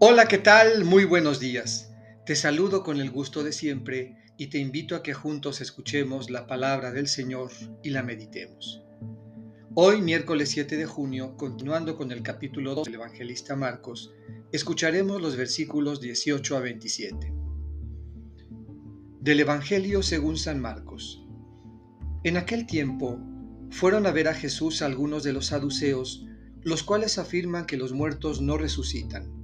Hola, ¿qué tal? Muy buenos días. Te saludo con el gusto de siempre y te invito a que juntos escuchemos la palabra del Señor y la meditemos. Hoy, miércoles 7 de junio, continuando con el capítulo 2 del evangelista Marcos, escucharemos los versículos 18 a 27. Del Evangelio según San Marcos. En aquel tiempo, fueron a ver a Jesús algunos de los saduceos, los cuales afirman que los muertos no resucitan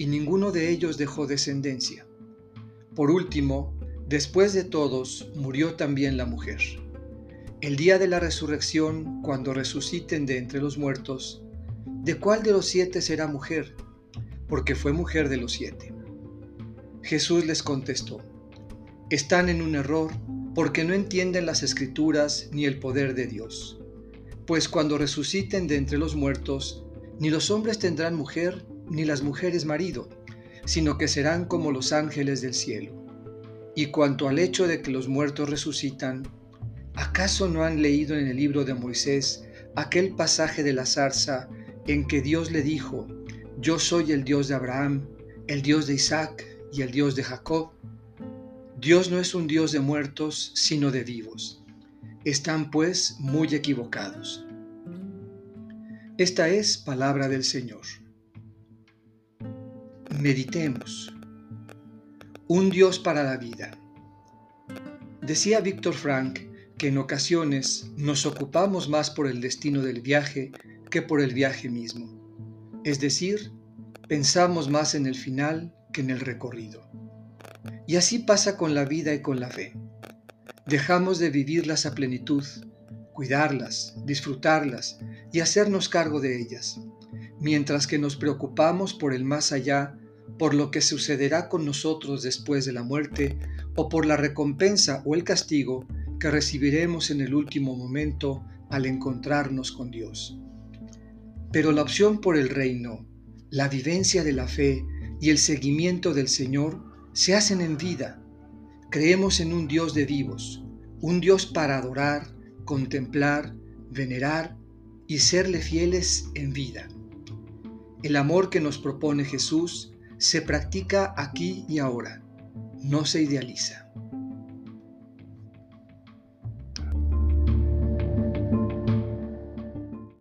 y ninguno de ellos dejó descendencia. Por último, después de todos, murió también la mujer. El día de la resurrección, cuando resuciten de entre los muertos, ¿de cuál de los siete será mujer? Porque fue mujer de los siete. Jesús les contestó, están en un error porque no entienden las escrituras ni el poder de Dios. Pues cuando resuciten de entre los muertos, ni los hombres tendrán mujer, ni las mujeres marido, sino que serán como los ángeles del cielo. Y cuanto al hecho de que los muertos resucitan, ¿acaso no han leído en el libro de Moisés aquel pasaje de la zarza en que Dios le dijo, yo soy el Dios de Abraham, el Dios de Isaac y el Dios de Jacob? Dios no es un Dios de muertos, sino de vivos. Están pues muy equivocados. Esta es palabra del Señor. Meditemos. Un Dios para la vida. Decía Víctor Frank que en ocasiones nos ocupamos más por el destino del viaje que por el viaje mismo. Es decir, pensamos más en el final que en el recorrido. Y así pasa con la vida y con la fe. Dejamos de vivirlas a plenitud, cuidarlas, disfrutarlas y hacernos cargo de ellas, mientras que nos preocupamos por el más allá por lo que sucederá con nosotros después de la muerte o por la recompensa o el castigo que recibiremos en el último momento al encontrarnos con Dios. Pero la opción por el reino, la vivencia de la fe y el seguimiento del Señor se hacen en vida. Creemos en un Dios de vivos, un Dios para adorar, contemplar, venerar y serle fieles en vida. El amor que nos propone Jesús se practica aquí y ahora, no se idealiza.